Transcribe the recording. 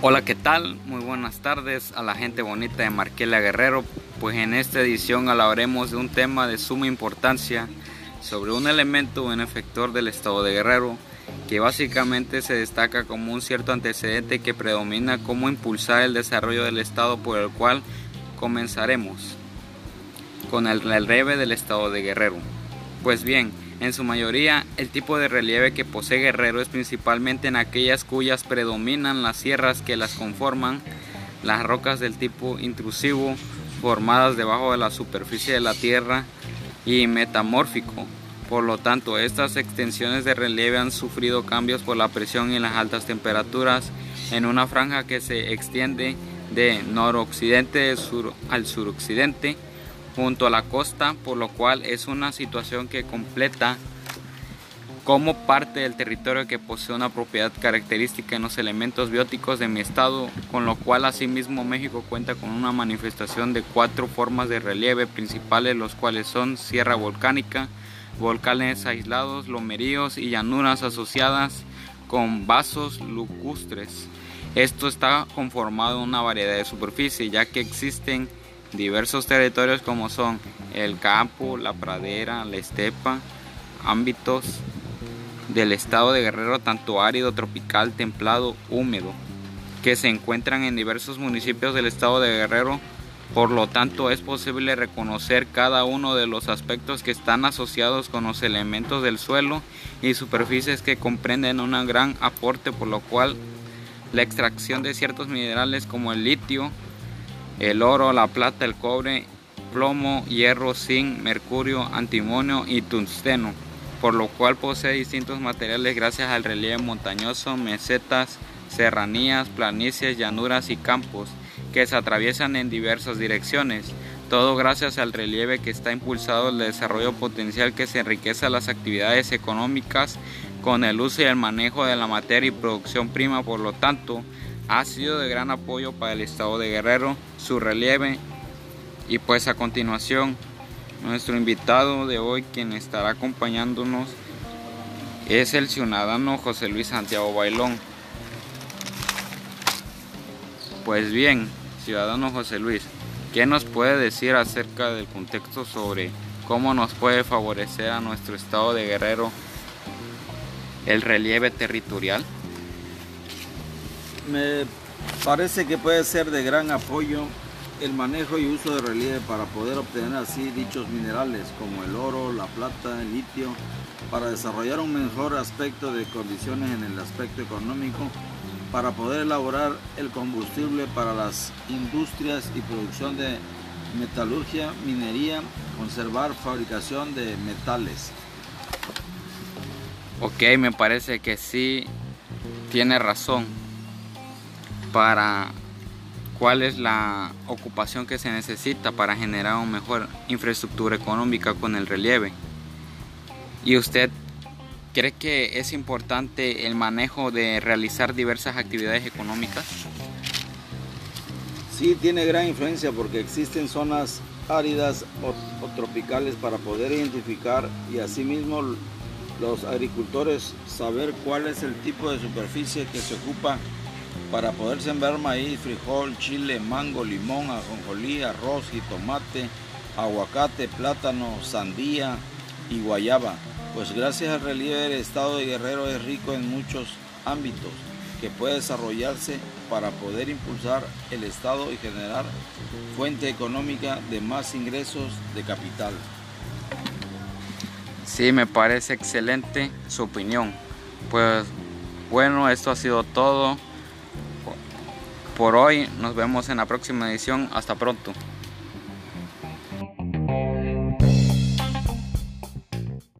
Hola, ¿qué tal? Muy buenas tardes a la gente bonita de Marquela Guerrero. Pues en esta edición hablaremos de un tema de suma importancia sobre un elemento efector del estado de Guerrero que básicamente se destaca como un cierto antecedente que predomina como impulsar el desarrollo del estado por el cual comenzaremos con el relieve del estado de Guerrero. Pues bien, en su mayoría, el tipo de relieve que posee Guerrero es principalmente en aquellas cuyas predominan las sierras que las conforman, las rocas del tipo intrusivo formadas debajo de la superficie de la tierra y metamórfico. Por lo tanto, estas extensiones de relieve han sufrido cambios por la presión y las altas temperaturas en una franja que se extiende de noroccidente al suroccidente junto a la costa, por lo cual es una situación que completa como parte del territorio que posee una propiedad característica en los elementos bióticos de mi estado, con lo cual asimismo México cuenta con una manifestación de cuatro formas de relieve principales, los cuales son sierra volcánica, volcanes aislados, lomeríos y llanuras asociadas con vasos lacustres. Esto está conformado en una variedad de superficie, ya que existen diversos territorios como son el campo, la pradera, la estepa, ámbitos del estado de Guerrero tanto árido, tropical, templado, húmedo, que se encuentran en diversos municipios del estado de Guerrero. Por lo tanto, es posible reconocer cada uno de los aspectos que están asociados con los elementos del suelo y superficies que comprenden un gran aporte, por lo cual la extracción de ciertos minerales como el litio, el oro, la plata, el cobre, plomo, hierro, zinc, mercurio, antimonio y tungsteno, por lo cual posee distintos materiales gracias al relieve montañoso, mesetas, serranías, planicies, llanuras y campos que se atraviesan en diversas direcciones. Todo gracias al relieve que está impulsado el desarrollo potencial que se enriquece las actividades económicas con el uso y el manejo de la materia y producción prima, por lo tanto, ha sido de gran apoyo para el estado de Guerrero, su relieve y pues a continuación nuestro invitado de hoy quien estará acompañándonos es el ciudadano José Luis Santiago Bailón. Pues bien, ciudadano José Luis, ¿qué nos puede decir acerca del contexto sobre cómo nos puede favorecer a nuestro estado de Guerrero el relieve territorial? Me parece que puede ser de gran apoyo el manejo y uso de relieve para poder obtener así dichos minerales como el oro, la plata, el litio, para desarrollar un mejor aspecto de condiciones en el aspecto económico, para poder elaborar el combustible para las industrias y producción de metalurgia, minería, conservar fabricación de metales. Ok, me parece que sí tiene razón para cuál es la ocupación que se necesita para generar una mejor infraestructura económica con el relieve. ¿Y usted cree que es importante el manejo de realizar diversas actividades económicas? Sí, tiene gran influencia porque existen zonas áridas o, o tropicales para poder identificar y asimismo los agricultores saber cuál es el tipo de superficie que se ocupa para poder sembrar maíz, frijol, chile, mango, limón, ajonjolí, arroz, y tomate, aguacate, plátano, sandía y guayaba. Pues gracias al relieve del estado de Guerrero es rico en muchos ámbitos que puede desarrollarse para poder impulsar el estado y generar fuente económica de más ingresos de capital. Sí, me parece excelente su opinión. Pues bueno, esto ha sido todo por hoy. Nos vemos en la próxima edición. Hasta pronto.